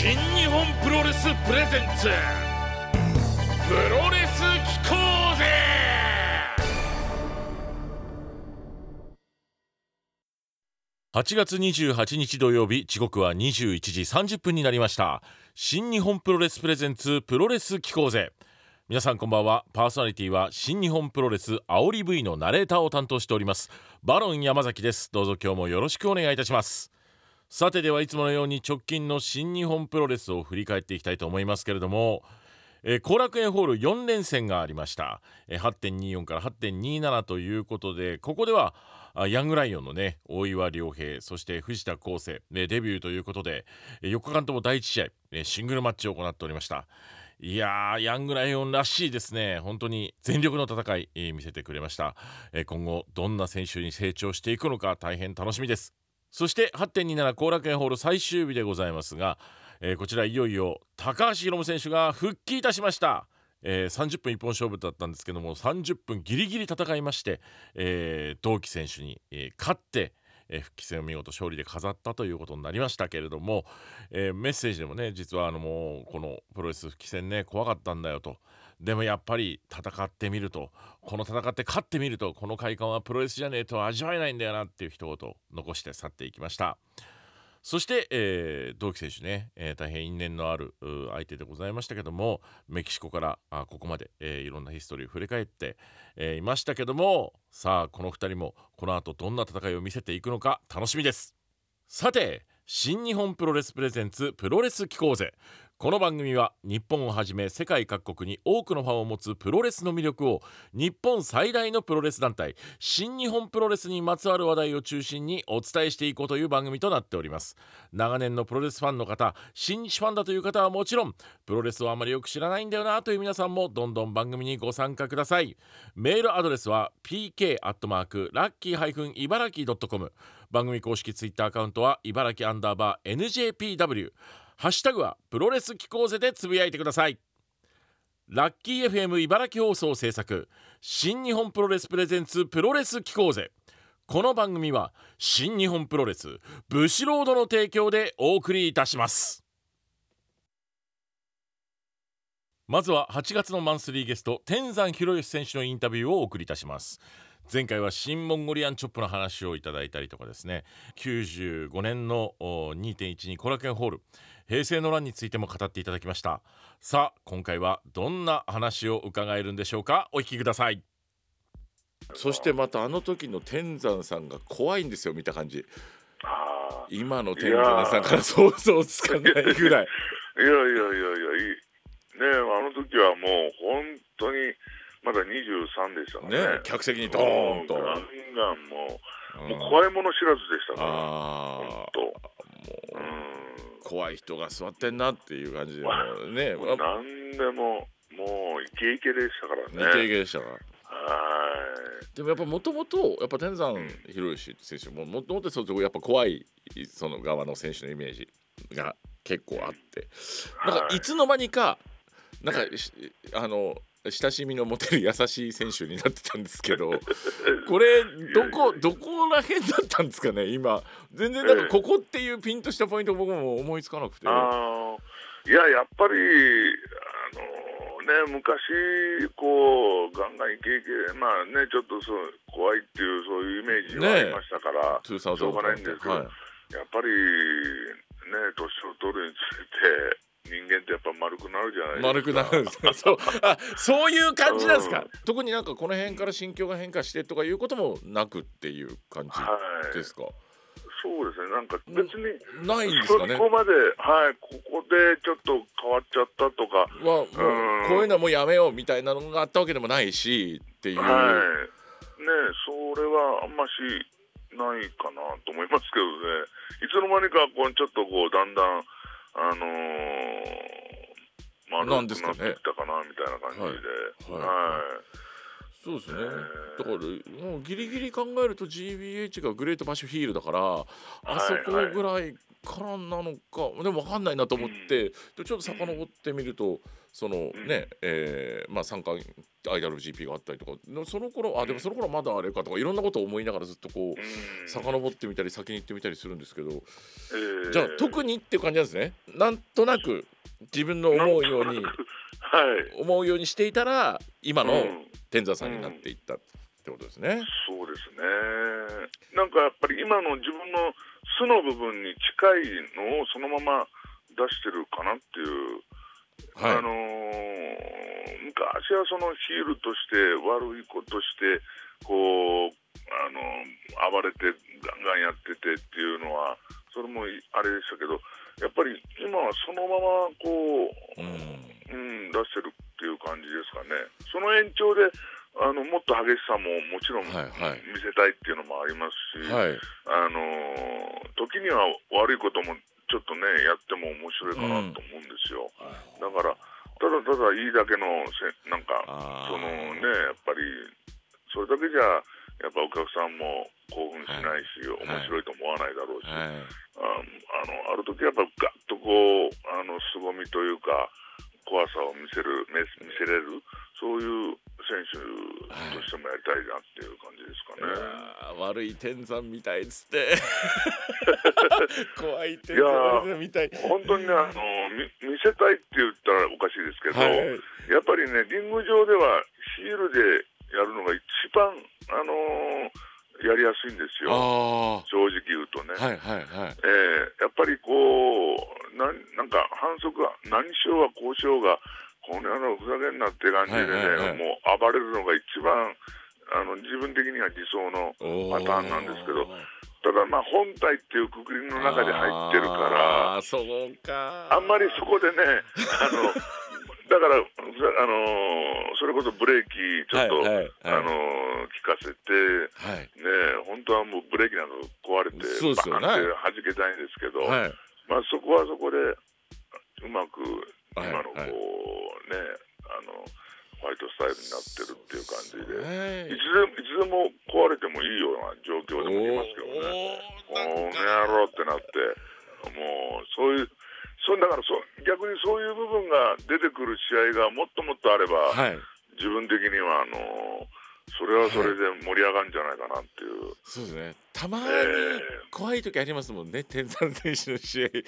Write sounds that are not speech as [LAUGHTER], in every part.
新日本プロレスプレゼンツ。プロレス機構ぜ！8月28日土曜日時刻は21時30分になりました。新日本プロレスプレゼンツプロレス機構ぜ。皆さんこんばんは。パーソナリティは新日本プロレス煽り V のナレーターを担当しております。バロン山崎です。どうぞ今日もよろしくお願いいたします。さてではいつものように直近の新日本プロレスを振り返っていきたいと思いますけれどもえー、後楽園ホール4連戦がありました、えー、8.24から8.27ということでここではヤングライオンのね大岩良平そして藤田康生、ね、デビューということで、えー、4日間とも第1試合、えシングルマッチを行っておりました。いやーヤングライオンらしいですね。本当に全力の戦い、見せてくれました、今後どんな選手に成長していくのか大変楽しみです。そして8.27後楽園ホール最終日でございますが、えー、こちらいよいよ高橋宏夢選手が復帰いたしました。えー、30分一本勝負だったんですけども30分ギリギリ戦いまして、えー、同期選手に、えー、勝って、え復帰戦を見事勝利で飾ったということになりましたけれども、えメッセージでもね実はあのもうこのプロレス復帰戦ね怖かったんだよとでもやっぱり戦ってみるとこの戦って勝ってみるとこの快感はプロレスじゃねえと味わえないんだよなっていう一言残して去っていきました。そして、えー、同期選手ね、えー、大変因縁のある相手でございましたけどもメキシコからあここまで、えー、いろんなヒストリーを振り返って、えいましたけどもさあこの2人もこの後どんな戦いを見せていくのか楽しみです。さて新日本プロレスプレゼンツプロレス機構ぜこの番組は日本をはじめ世界各国に多くのファンを持つプロレスの魅力を日本最大のプロレス団体新日本プロレスにまつわる話題を中心にお伝えしていこうという番組となっております。長年のプロレスファンの方新日ファンだという方はもちろんプロレスをあまりよく知らないんだよなという皆さんもどんどん番組にご参加ください。メールアドレスは pk アットマークラッキー茨城 .com 番組公式ツイッターアカウントは茨城アンダーバー NJPW ハッシュタグはプロレス機構ぜでつぶやいてください。ラッキー FM 茨城放送制作新日本プロレスプレゼンツプロレス機構ぜ。この番組は新日本プロレスブシロードの提供でお送りいたします。まずは8月のマンスリーゲスト天山博義選手のインタビューをお送りいたします。前回は新モンゴリアンチョップの話をいただいたりとかですね。95年の2.12コラケンホール。平成の乱についても語っていただきました。さあ今回はどんな話を伺えるんでしょうか？お聞きください。そしてまたあの時の天山さんが怖いんですよ見た感じ。今の天山さんから想像つかないぐらい。いやいやいやいやねあの時はもう本当にまだ23でしたね。ね客席にドーンと。ガンガンもう、もう怖いもの知らずでしたから。ああ。怖い人が座ってんなっていう感じで、[LAUGHS] ね。何でも、もうイケイケでしたからね。イケイケでしたから。はい。でもやっぱもともとやっぱ天山博之選手ももともとそうやっぱ怖いその側の選手のイメージが結構あって、なんかいつの間にかなんかあの親しみの持てる優しい選手になってたんですけどこれどこどこら辺だったんですかね今。全然なんかここっていうピンとしたポイント僕も思いつかなくて。いややっぱりあのね昔こうガンガンイケイケまあねちょっとそう怖いっていうそういうイメージがありましたから、ね、しょうがないんですけど、はい、やっぱりね年を取るにつれて人間ってやっぱ丸くなるじゃない丸くなるんですかそう。あそういう感じなんですか、うん、特になんかこの辺から心境が変化してとかいうこともなくっていう感じですか、はい、そうですね。なんか別にないんですかね？ここまではいここでちょっと変わっちゃったとか。は、うん、こういうのはもうやめようみたいなのがあったわけでもないしっていう、はい。ねそれはあんましないかなと思いますけどね。いつの間にかこうちょっとこうだんだんあのー、丸くなってきたかなみたいな感じで、はい、はいそうですね、だからもうギリギリ考えると GBH がグレートバッシュヒールだからあそこぐらいからなのかでも分かんないなと思って、うん、ちょっと遡ってみるとそのね、うん、えー、まあ参加 IWGP があったりとか。その頃あでもその頃まだあれかとかいろんなことを思いながらずっとこう遡ってみたり先に行ってみたりするんですけど、えー、じゃあ特にっていう感じなんですね。なんとなく自分の思うように、[LAUGHS] はい、思うようにしていたら今の天山さんになっていったってことですね。そうですね。なんかやっぱり今の自分の素の部分に近いのをそのまま出してるかなっていう、はい、あのー、昔はそのヒールとして悪い子としてこう、あのー、暴れてガンガンやっててっていうのはそれもあれでしたけどやっぱり今はそのままこう、うん、うん、出してるっていう感じですかね。その延長であのもっと激しさももちろん見せたいっていうのもありますし、はい、あの時には悪いこともちょっとねやっても面白いかなと思うんですよ、うん、だからただただいいだけのせなんかそのねやっぱりそれだけじゃやっぱお客さんも興奮しないし、はい、面白いと思わないだろうし、はい、ああのある時やっぱガッとこうあの凄みというか怖さを見せる見せれるそういう選手としてもやりたいなっていう感じですかね。悪い天山みたいっつって。[LAUGHS] 怖い天山みたい。本当にねあの見せたいって言ったらおかしいですけど、はい、やっぱりねリング上ではヒールでやるのが一番あのー、やりやすいんですよ。正直言うとね。はいはいはい。えー、やっぱりこうななんか反則は何しようがこうしようがこの野郎ふざけんなって感じでね、はいはいはい、もう暴れるのが一番あの自分的には理想のパターンなんですけどただまあ本体っていうくくりの中で入ってるからそうか。あんまりそこでねあの [LAUGHS] だから、あのそれこそブレーキちょっと、はいはいはい、あの効かせて、はい、ね本当はもうブレーキなど壊れてバーンって弾けたいんですけど、はい、まあ、そこはそこでうまく今のこう、ねあのファイトスタイルになってるっていう感じで、いつでもいつでも壊れてもいいような状況でもいますけどね、この野郎ってなって、もうそういう、そうだからそ逆にそういう部分が出てくる試合がもっともっとあれば、はい、自分的にはあのそれはそれで盛り上がるんじゃないかなっていう、はい、そうですね。たまに怖い時ありますもんね、天山選手の試合。え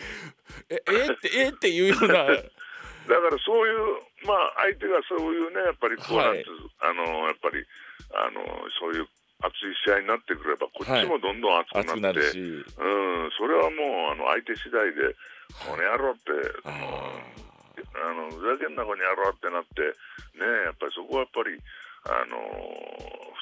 えってえっていうような。[LAUGHS] だからそういう、まあ、相手がそういうね、やっぱりこう、はい、あのやっぱりあのそういう熱い試合になってくれば、こっちもどんどん熱くなって、はい、うん、それはもうあの相手次第で、この野郎って、あのふざけんなこの野郎ってなって、ね、やっぱりそこはやっぱり、あの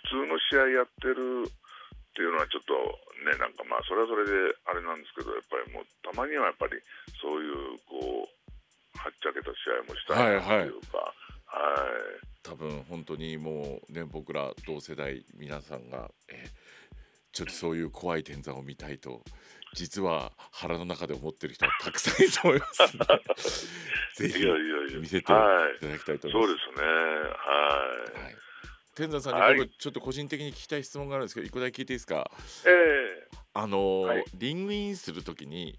普通の試合やってるっていうのはちょっとねなんかまあそれはそれであれなんですけどやっぱりもうたまにはやっぱりそういうこうはっちゃけた試合もしたいなっていうか、はい、はい、多分本当にもうね僕ら同世代皆さんが、えちょっとそういう怖い天山を見たいと実は腹の中で思ってる人はたくさんいると思います、ね、[LAUGHS] ぜひ見せてい。ただきたいと思います。そうですね。はい、はい。天山さんに僕、ちょっと個人的に聞きたい質問があるんですけど、一個だけ聞いていいですか？ええ。ー、あのーはい、リングインするときに、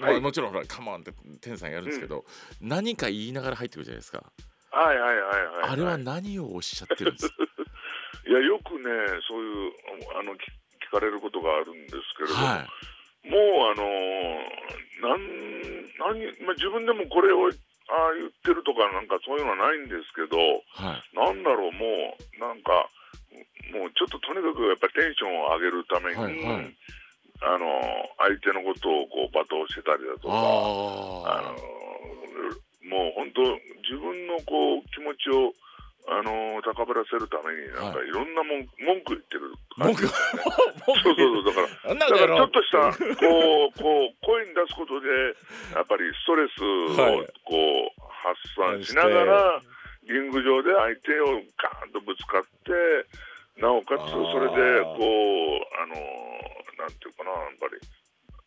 まあ、もちろんほらカモンって天さんやるんですけど、うん、何か言いながら入ってくるじゃないですか。はいはいはいはい、はい、あれは何をおっしゃってるんです？か [LAUGHS] いやよくねそういうあの聞かれることがあるんですけれども、はい、もうあのなん何、まあ、自分でもこれをああ言ってるとかなんかそういうのはないんですけど、はい、なんだろうもうなんかもうちょっととにかくやっぱりテンションを上げるために、はいはい。あの相手のことをこう罵倒してたりだとかあのもう本当自分のこう気持ちをあの高ぶらせるためになんかい。ろんなもん、文句言ってる。感じ、ね、[LAUGHS] そうそうそうだからだからちょっとしたこうこう声に出すことでやっぱりストレスをこう発散しながら、リング上で相手をガーンとぶつかってなおかつそれでこうあのなんていうかなやっぱり。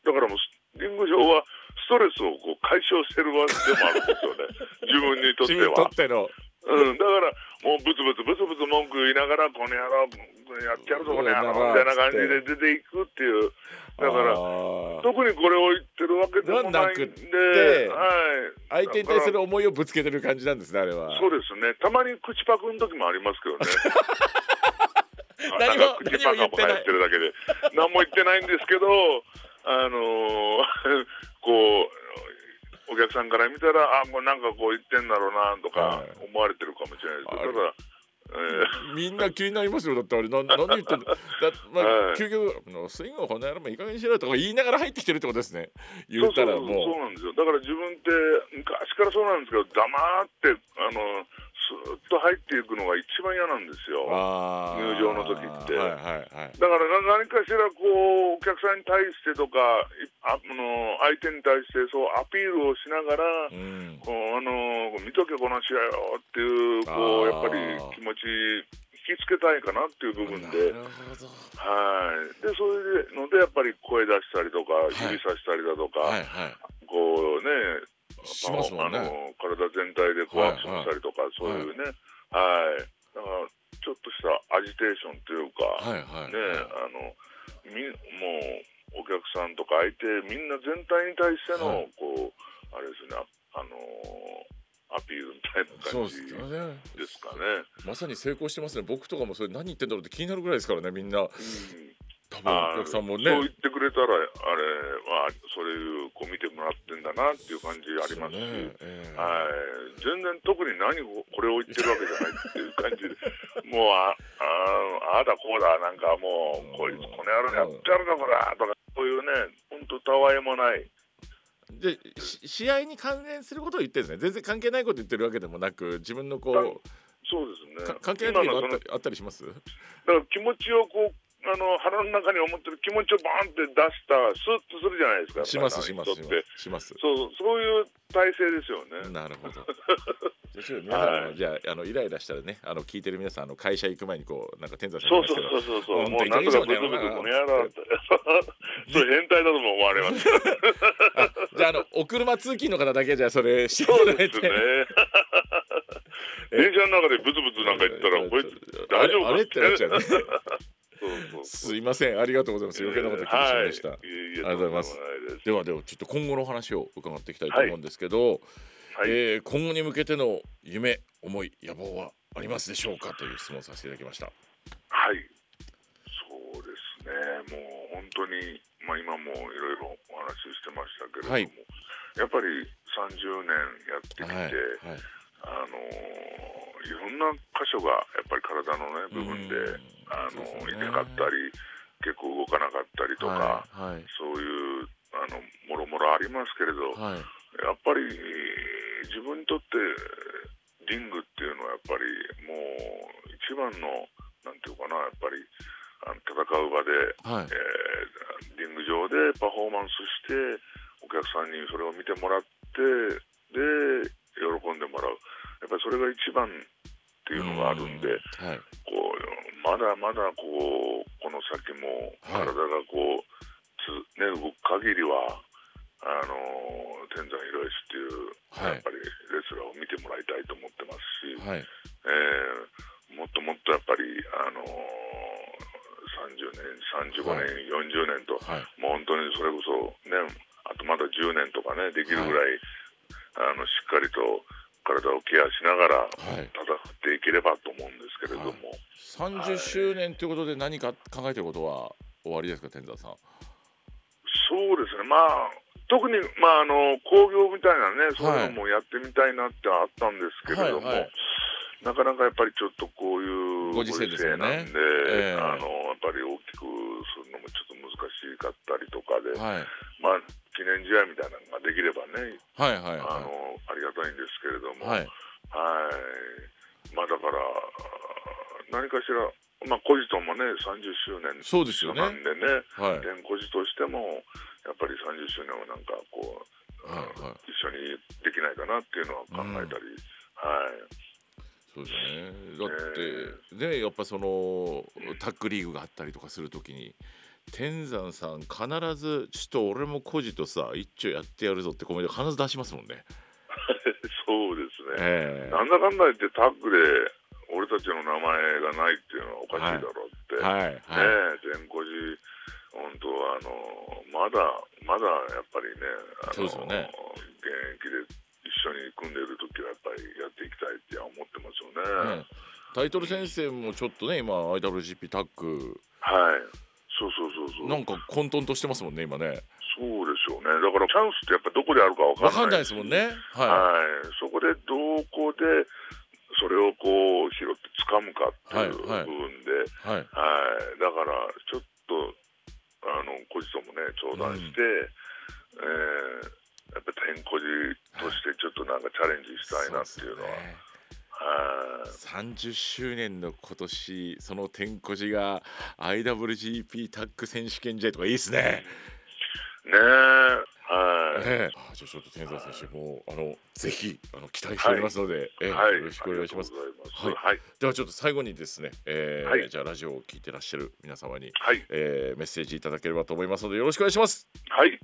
だからもうリング上はストレスをこう解消してるわけでもあるんですよね。[LAUGHS] 自分にとっては。うん、だからもうブツブツブツブツ文句言いながらこの野郎やってやるぞこの野郎みたいな感じで出ていくっていうだから特にこれを言ってるわけでもないんで、はい、相手に対する思いをぶつけてる感じなんですねあれは。そうですね。たまに口パクの時もありますけどね。[LAUGHS] 何も口パカパカやってるだけで。何も言ってないんですけどあのー、[LAUGHS] こうお客さんから見たらあもうなんかこう言ってんだろうなとか思われてるかもしれないです。けど、ただえー、みんな気になりますよ。だってあれ何何 [LAUGHS] 言ってんだだ、まあ、究極のスイングをこの野郎もいい加減にしろとか言いながら入ってきてるってことですね。言ったらもうそうなんですよ。だから自分って昔からそうなんですけど黙ってあのスーッと入っていくのが一番嫌なんですよ、入場の時って。はいはいはい、だから何かしらこうお客さんに対してとかあの相手に対してそうアピールをしながら、うん、こうあの見とけこの試合よっていうこうやっぱり気持ち引きつけたいかなっていう部分で、はい。でそういうのでやっぱり声出したりとか、指さしたりだとか、はいはい。はい、こうねしますもんね。全体でこうアクションしたりとか、そういうね、はい、だからちょっとしたアジテーションというか、はいはい、ね、あのみもうお客さんとか相手みんな全体に対しての、こうあれですね、あのアピールみたいな感じですかね。まさに成功してますね。僕とかもそれ何言ってんだろうって気になるぐらいですからね、みんな。うん。多分お客さんもね。そう言ってくれたらあれはそういうこう見てもらってんだなっていう感じありますし、ね。えー、はい。全然特に何これを言ってるわけじゃないっていう感じで。[LAUGHS] もうあああだこうだなんかもうこいつこの野郎やってやるだからとかそういうね本当たわいもない。で試合に関連することを言ってるんですね。全然関係ないこと言ってるわけでもなく自分のこうそうですね。関係ないことあったりします？だから気持ちをこうあの腹の中に思ってる気持ちをバーンって出したらスッとするじゃないですか。しますしますします。そうそういう体制ですよね。なるほど。皆さん、はい、じゃああのイライラしたらねあの聞いてる皆さんあの会社行く前にこうなんか天山さんそうそう。そうそうそうもうなんとかブツブツこの野郎って。それ変態だとも思われます。[LAUGHS] じゃああのお車通勤の方だけじゃそれしていただいてそうですね。[LAUGHS] 電車の中でブツブツなんか言ったらこいつ大丈夫かあれ？ってなっちゃうねすいません。ありがとうございます。余計なこと気にしました、はい、ありがとうございます。ではではちょっと今後の話を伺っていきたいと思うんですけど、はい。えー、今後に向けての夢思い野望はありますでしょうかという質問させていただきました。はい。そうですね。もう本当にまあ今もいろいろお話ししてましたけれども、はい、やっぱり30年やってきて、はい。はい、あのいろんな箇所がやっぱり体のね部分であの、ね、痛かったり結構動かなかったりとか、はいはい、そういうあのもろもろありますけれど、はい、やっぱり自分にとってリングっていうのはやっぱりもう一番のなんていうかなやっぱりあの戦う場で、はい、えー、リング上でパフォーマンスしてお客さんにそれを見てもらってで喜んでもらうやっぱりそれが一番っていうのがあるんで、はい、こうまだまだこうこの先も体がこう、つね、動く限りはあの天山広石っていう、はい、やっぱりレスラーを見てもらいたいと思ってますし、はい、えー、もっともっとやっぱり、あの30年、35年、はい、40年と、はい、もう本当にそれこそ、ね、あとまだ10年とかね、できるぐらい、あのしっかりと体をケアしながら戦っていければと思うんですけれども、はい、30周年ということで何か考えてることは終わりですか天山さん？そうですね。まあ特に、まあ、あの工業みたいなねそういうのもやってみたいなってあったんですけれども、はいはい。はいなかなかやっぱりちょっとこういうご時世ですよね。なんで、えー、あのやっぱり大きくするのもちょっと難しかったりとかで、はい、まあ記念試合みたいなのができればね、はいはい、はい、あのはい、はい。まあだから何かしら。まあ、コジトもね30周年そうですよ、ね、なんでね、はい、コジとしてもやっぱり30周年をなんかこう、はいはい、一緒にできないかなっていうのは考えたり、うん、はい。そうですね。だって、ねやっぱそのタッグリーグがあったりとかするときに天山さん必ずちょっと俺も孤児とさ一丁やってやるぞってコメント必ず出しますもんね。[LAUGHS] そうですね、えー、なんだかんだ言ってタッグで俺たちの名前がないっていうのはおかしいだろうって、はい。はい。はい、ね全個寺本当あのまだまだやっぱりねそうですよね。現役で一緒に組んでる時はやっぱりやっていきたいって思ってますよね、ね、タイトル先生もちょっとね今 IWGP タッグ。はい。そうそうそうそう。なんか混沌としてますもんね今ねそうでしょうね。だからチャンスってやっぱどこであるか分かんないですもんね。はい、はい、そこでどこでそれをこう拾って掴むかっていう部分で、はい、はい。はいだからちょっとあの小路ともね相談して、うん、えー、やっぱ天小路としてちょっとなんかチャレンジしたいなっていうのは。30周年の今年その天こじが IWGP タッグ選手権試合とかいいですね。ねえ。はい。え。ー、じゃあちょっと天山選手もあのぜひあの期待しておりますので、はい、えよろしくお願いします。はい、はい、ではちょっと最後にですね、えー、はい、じゃあラジオを聞いてらっしゃる皆様に、はい、えー、メッセージいただければと思いますのでよろしくお願いします。はい。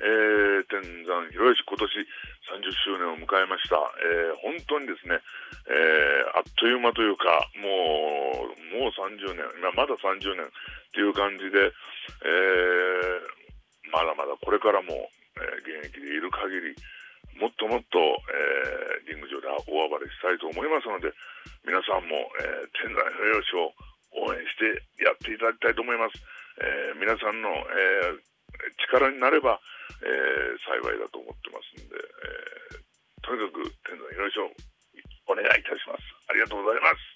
えー、天山広義今年30周年を迎えました、えー、本当にですね、えー、あっという間というかもうもう30年まだ30年っていう感じで、えー、からもえー、現役でいる限りもっともっと、えー、リング上で大暴れしたいと思いますので皆さんも、えー、天山平吉を応援してやっていただきたいと思います、えー、皆さんの、えー、力になれば、えー、幸いだと思ってますんで、えー、とにかく天山平吉をお願いいたします。ありがとうございます。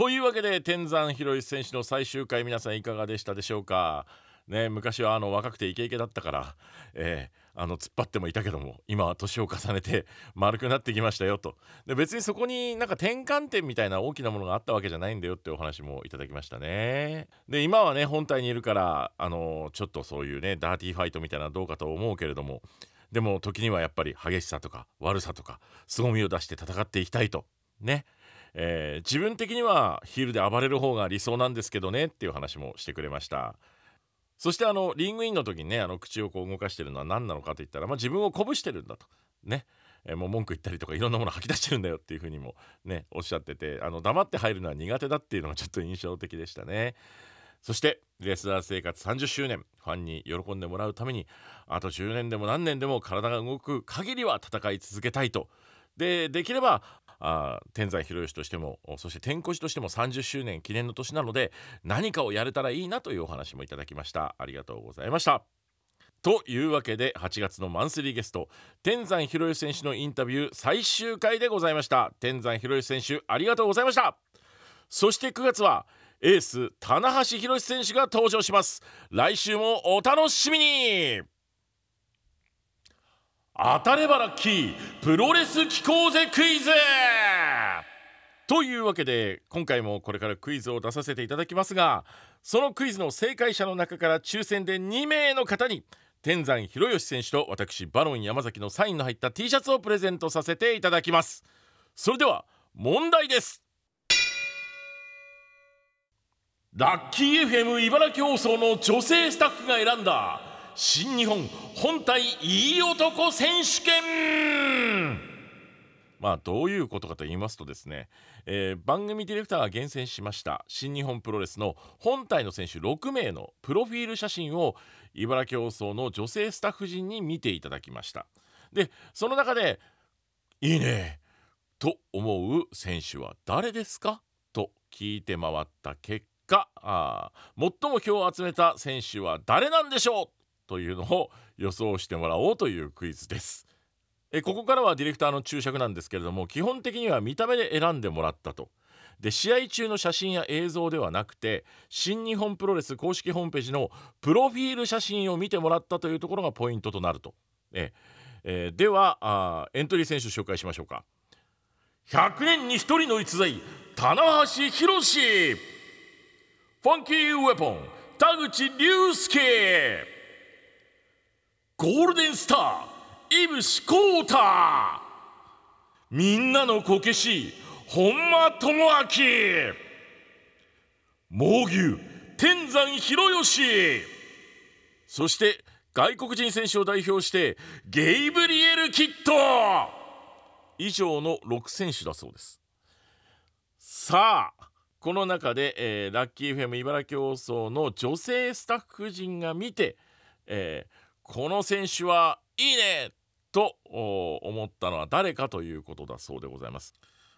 というわけで天山博之選手の最終回皆さんいかがでしたでしょうか？ね昔はあの若くてイケイケだったから、えー、あの突っ張ってもいたけども今は年を重ねて丸くなってきましたよと。で別にそこになんか転換点みたいな大きなものがあったわけじゃないんだよってお話もいただきましたね。で今はね本体にいるからあのちょっとそういうねダーティーファイトみたいなのどうかと思うけれどもでも時にはやっぱり激しさとか悪さとか凄みを出して戦っていきたいと。ね。えー、自分的にはヒールで暴れる方が理想なんですけどねっていう話もしてくれました。そしてあのリングインの時にねあの口をこう動かしてるのは何なのかといったら、まあ、自分を鼓舞してるんだと。ね。えー、もう文句言ったりとかいろんなもの吐き出してるんだよっていうふうにもねおっしゃっててあの黙って入るのは苦手だっていうのがちょっと印象的でしたね。そしてレスラー生活30周年ファンに喜んでもらうためにあと10年でも何年でも体が動く限りは戦い続けたいと。でできればあ天山広義としてもそして天越としても30周年記念の年なので何かをやれたらいいなというお話もいただきました。ありがとうございました。というわけで8月のマンスリーゲスト天山博之選手のインタビュー最終回でございました。天山博之選手ありがとうございました。そして9月はエース棚橋宏選手が登場します。来週もお楽しみに。当たればラッキープロレス聞こうぜクイズ！というわけで今回もこれからクイズを出させていただきますがそのクイズの正解者の中から抽選で2名の方に天山博義選手と私バロン山崎のサインの入った T シャツをプレゼントさせていただきます。それでは問題です。ラッキー FM 茨城放送の女性スタッフが選んだ新日本本体いい男選手権。まあどういうことかと言いますとですね、えー、番組ディレクターが厳選しました新日本プロレスの本体の選手6名のプロフィール写真を茨城放送の女性スタッフ陣に見ていただきました。でその中で「いいね」と思う選手は誰ですか？と聞いて回った結果あ最も票を集めた選手は誰なんでしょう？というのを予想してもらおうというクイズです。えここからはディレクターの注釈なんですけれども基本的には見た目で選んでもらったと。で試合中の写真や映像ではなくて新日本プロレス公式ホームページのプロフィール写真を見てもらったというところがポイントとなると。ええー、ではあエントリー選手紹介しましょうか。100年に1人の逸材棚橋宏。ファンキーウェポン田口竜介ゴールデンスター井伏浩太みんなのこけし本間智明。猛牛天山博義。そして外国人選手を代表してゲイブリエル・キット。以上の6選手だそうです。さあこの中で、えー、ラッキー FM 茨城放送の女性スタッフ陣が見て、えー、この選手はいいねと思ったのは誰かということだそうでございます。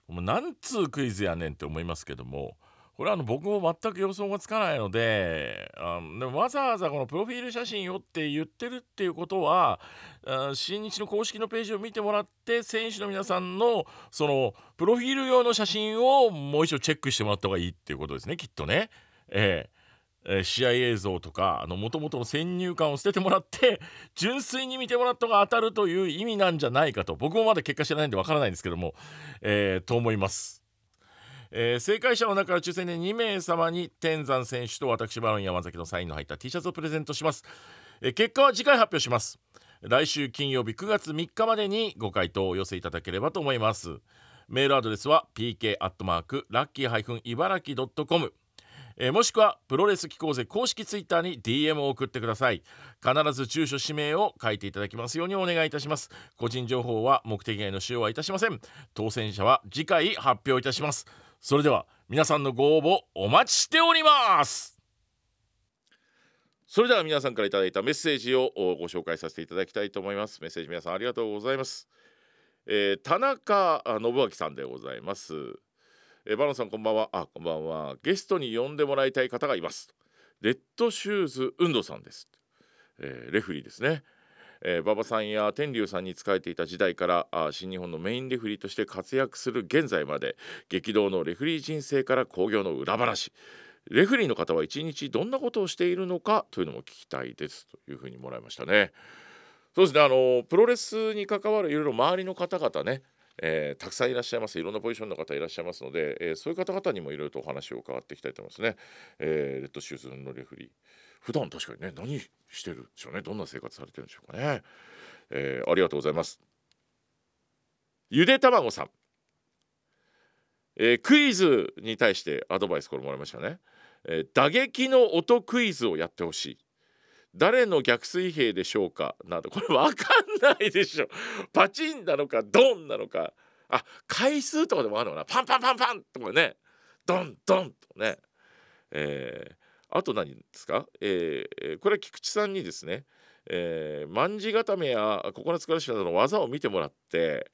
もうなんつうクイズやねんって思いますけどもこれはあの僕も全く予想がつかないのであでもわざわざこのプロフィール写真をって言ってるっていうことは新日の公式のページを見てもらって選手の皆さんのそのプロフィール用の写真をもう一度チェックしてもらった方がいいっていうことですねきっとね。えーえ試合映像とかもともとの先入観を捨ててもらって [LAUGHS] 純粋に見てもらった方が当たるという意味なんじゃないかと僕もまだ結果知らないんでわからないんですけども、えー、と思います。えー、正解者の中から抽選で2名様に天山選手と私バロン山崎のサインの入った T シャツをプレゼントします、えー、結果は次回発表します。来週金曜日9月3日までにご回答をお寄せいただければと思います。メールアドレスは pk アットマークラッキー茨城 .com えー、もしくはプロレス機構ぜ公式ツイッターに DM を送ってください。必ず住所氏名を書いていただきますようにお願いいたします。個人情報は目的外の使用はいたしません。当選者は次回発表いたします。それでは皆さんのご応募お待ちしております。それでは皆さんからいただいたメッセージをご紹介させていただきたいと思います。メッセージ皆さんありがとうございます、えー、田中信明さんでございます。えー、バロンさんこんばんは。あこんばんは。ゲストに呼んでもらいたい方がいます。レッドシューズ運動さんです、えー、レフリーですね。えー、馬場さんや天竜さんに仕えていた時代からあ新日本のメインレフリーとして活躍する現在まで激動のレフリー人生から興行の裏話。レフリーの方は一日どんなことをしているのかというのも聞きたいです。というふうにもらいましたね。そうですね。あのプロレスに関わるいろいろ周りの方々ねえー、たくさんいらっしゃいます。いろんなポジションの方いらっしゃいますので、えー、そういう方々にもいろいろとお話を伺っていきたいと思いますね、えー、レッドシューズのレフリー普段確かにね何してるでしょうね。どんな生活されてるんでしょうかね、えー、ありがとうございます。ゆで卵さん、えー、クイズに対してアドバイスこれもらいましたね、えー、打撃の音クイズをやってほしい。誰の逆水平でしょうか？など。これ分かんないでしょ。パチンなのかドンなのか。あ回数とかでもあるのかな。パンパンパンパンとかね。ドンドンとね。えー、あと何ですか、えー、これは菊池さんにですね、えー、卍固めやココナッツクラッシュなどの技を見てもらって、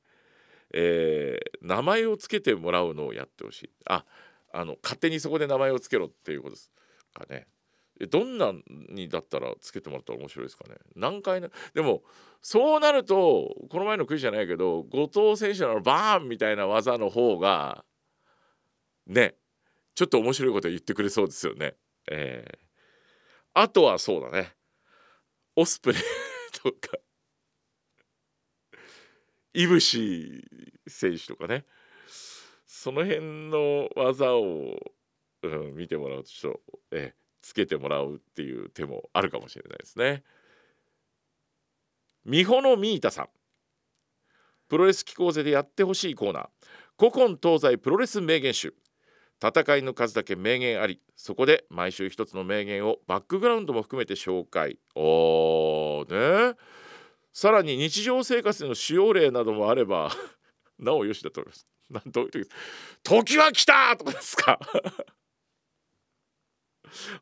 えー、名前を付けてもらうのをやってほしい。ああの勝手にそこで名前を付けろっていうことですかね。どんなにだったらつけてもらったら面白いですかね？何回なでもそうなるとこの前のクイズじゃないけど後藤選手のバーンみたいな技の方がねちょっと面白いこと言ってくれそうですよね。えー、あとはそうだね。オスプレイとかいぶし選手とかね。その辺の技を、うん、見てもらうとちょっとえつけてもらうっていう手もあるかもしれないですね。美穂のミータさん。プロレス機構勢でやってほしいコーナー。古今東西プロレス名言集。戦いの数だけ名言ありそこで毎週一つの名言をバックグラウンドも含めて紹介。おーね。さらに日常生活での使用例などもあれば [LAUGHS] なおよしだと思います。なんどういう時時は来たとかですか？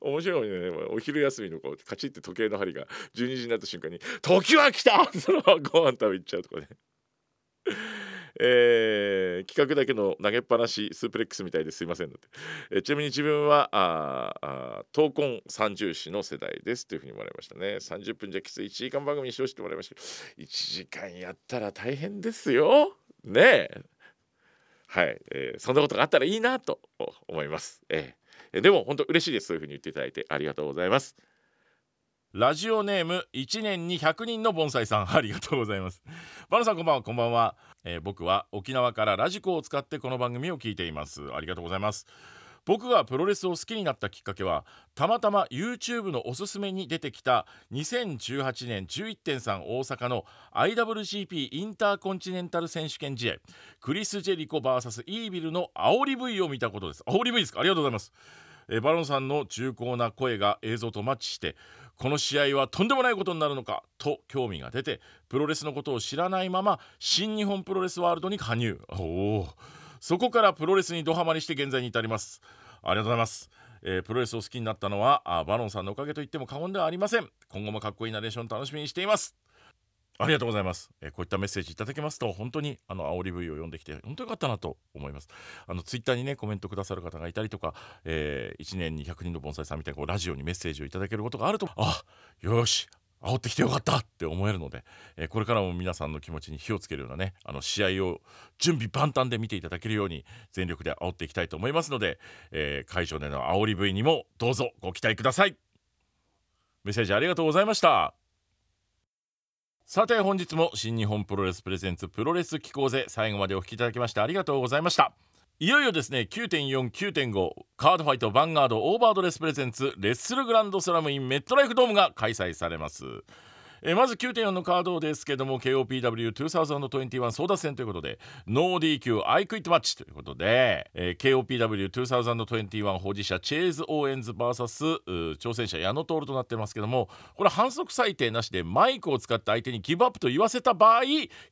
面白いね。お昼休みのこうカチッて時計の針が12時になった瞬間に「時は来た!」そのご飯食べ行っちゃうとかね。えー、企画だけの投げっぱなしスープレックスみたいですいませんので、え、ちなみに自分はああ闘魂三重視の世代ですというふうにもらいましたね。30分じゃきつい。1時間番組にしてほしいてもらいました1時間やったら大変ですよ。ねえ。はい、えー、そんなことがあったらいいなと思います、えー、でも本当嬉しいです。そういうふうに言っていただいてありがとうございます。ラジオネーム1年に100人の盆栽さんありがとうございます。[LAUGHS] バナさんこんばんは。こんばんは、えー、僕は沖縄からラジコを使ってこの番組を聞いています。ありがとうございます。僕がプロレスを好きになったきっかけはたまたま YouTube のおすすめに出てきた2018年11.3大阪の IWGP インターコンチネンタル選手権試合。クリス・ジェリコ VS イービルの煽り V を見たことです。煽り V ですか？ありがとうございます。えバロンさんの重厚な声が映像とマッチしてこの試合はとんでもないことになるのか？と興味が出てプロレスのことを知らないまま新日本プロレスワールドに加入。おおそこからプロレスにドハマりして現在に至ります。ありがとうございます。えー、プロレスを好きになったのはあバロンさんのおかげと言っても過言ではありません。今後もかっこいいナレーション楽しみにしています。ありがとうございます、えー、こういったメッセージいただけますと本当にあの煽り V を読んできて本当よかったなと思います。あのツイッターにねコメントくださる方がいたりとか、えー、1年に100人の盆栽さんみたいにこうラジオにメッセージをいただけることがあると。あよし。煽ってきてよかったって思えるので、えー、これからも皆さんの気持ちに火をつけるようなねあの試合を準備万端で見ていただけるように全力で煽っていきたいと思いますので、えー、会場での煽り V にもどうぞご期待ください。メッセージありがとうございました。さて本日も新日本プロレス presents プロレス聴こうぜ最後までお聞きいただきましてありがとうございました。いよいよですね9.4 9.5カードファイトヴァンガード overDress presents WRESTLE GRAND SLAM in メットライフドームが開催されます。えまず9.4のカードですけども KOPW2021 争奪戦ということでノー DQ アイクイットマッチということで、えー、KOPW2021 保持者チェーズ・オーエンズ VS 挑戦者矢野徹となってますけどもこれ反則裁定なしでマイクを使って相手にギブアップと言わせた場合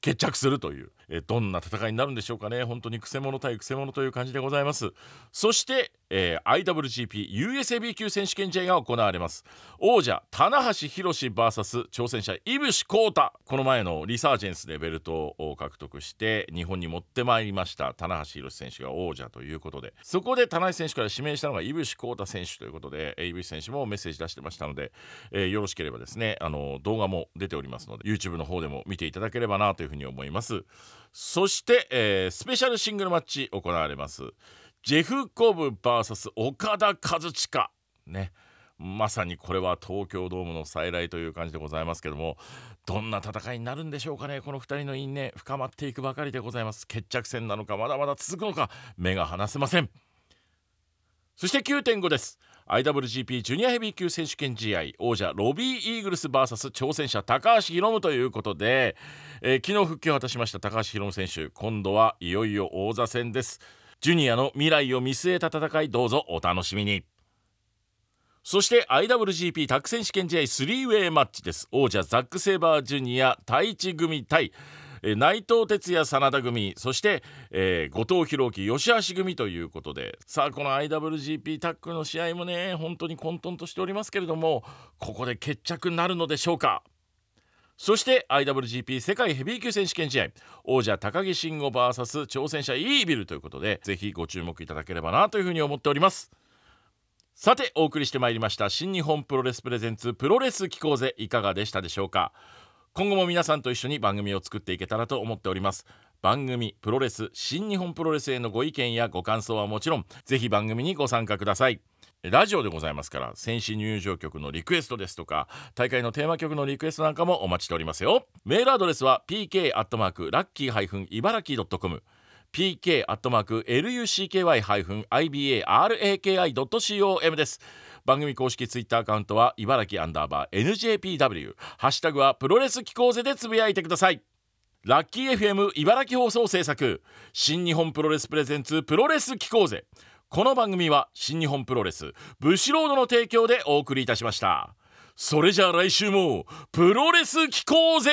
決着するという、えー、どんな戦いになるんでしょうかね。本当にくせ者対くせ者という感じでございます。そして、えー、IWGP USAB 級選手権試合が行われます。王者棚橋宏 VS 挑戦者井伏浩太。この前のリサージェンスでベルトを獲得して日本に持ってまいりました棚橋宏選手が王者ということで。そこで棚橋選手から指名したのが井伏浩太選手ということで井伏選手もメッセージ出してましたので、えー、よろしければですねあの動画も出ておりますので YouTube の方でも見ていただければなというふうに思います。そして、えー、スペシャルシングルマッチ行われます。ジェフ・コブ VS 岡田和親。ね。まさにこれは東京ドームの再来という感じでございますけどもどんな戦いになるんでしょうかね。この2人の因縁深まっていくばかりでございます。決着戦なのかまだまだ続くのか目が離せません。そして9.5です。IWGP ジュニアヘビー級選手権試合王者ロビー・イーグルス VS 挑戦者高橋宏夢ということで、えー、昨日復帰を果たしました高橋宏夢選手今度はいよいよ王座戦です。ジュニアの未来を見据えた戦いどうぞお楽しみに。そして IWGP タッグ選手権試合3ウェイマッチです。王者ザック・セイバージュニア太一組対え内藤哲也真田組そして、えー、後藤弘樹吉橋組ということで。さあこの IWGP タッグの試合もね本当に混沌としておりますけれどもここで決着になるのでしょうか。そして IWGP 世界ヘビー級選手権試合。王者高木慎吾 VS 挑戦者イービルということでぜひご注目いただければなというふうに思っております。さてお送りしてまいりました新日本プロレスプレゼンツプロレス機構ぜ。いかがでしたでしょうか。今後も皆さんと一緒に番組を作っていけたらと思っております。番組プロレス新日本プロレスへのご意見やご感想はもちろんぜひ番組にご参加ください。ラジオでございますから選手入場曲のリクエストですとか大会のテーマ曲のリクエストなんかもお待ちしておりますよ。メールアドレスは pk アットマークラッキー茨城 .com pk.lucky-ibaraki.com です。番組公式ツイッターアカウントは茨城アンダーバー NJPW ハッシュタグはプロレス機構ぜでつぶやいてください。ラッキー FM 茨城放送制作新日本プロレスプレゼンツプロレス機構ぜこの番組は新日本プロレスブシロードの提供でお送りいたしました。それじゃあ来週もプロレス機構ぜ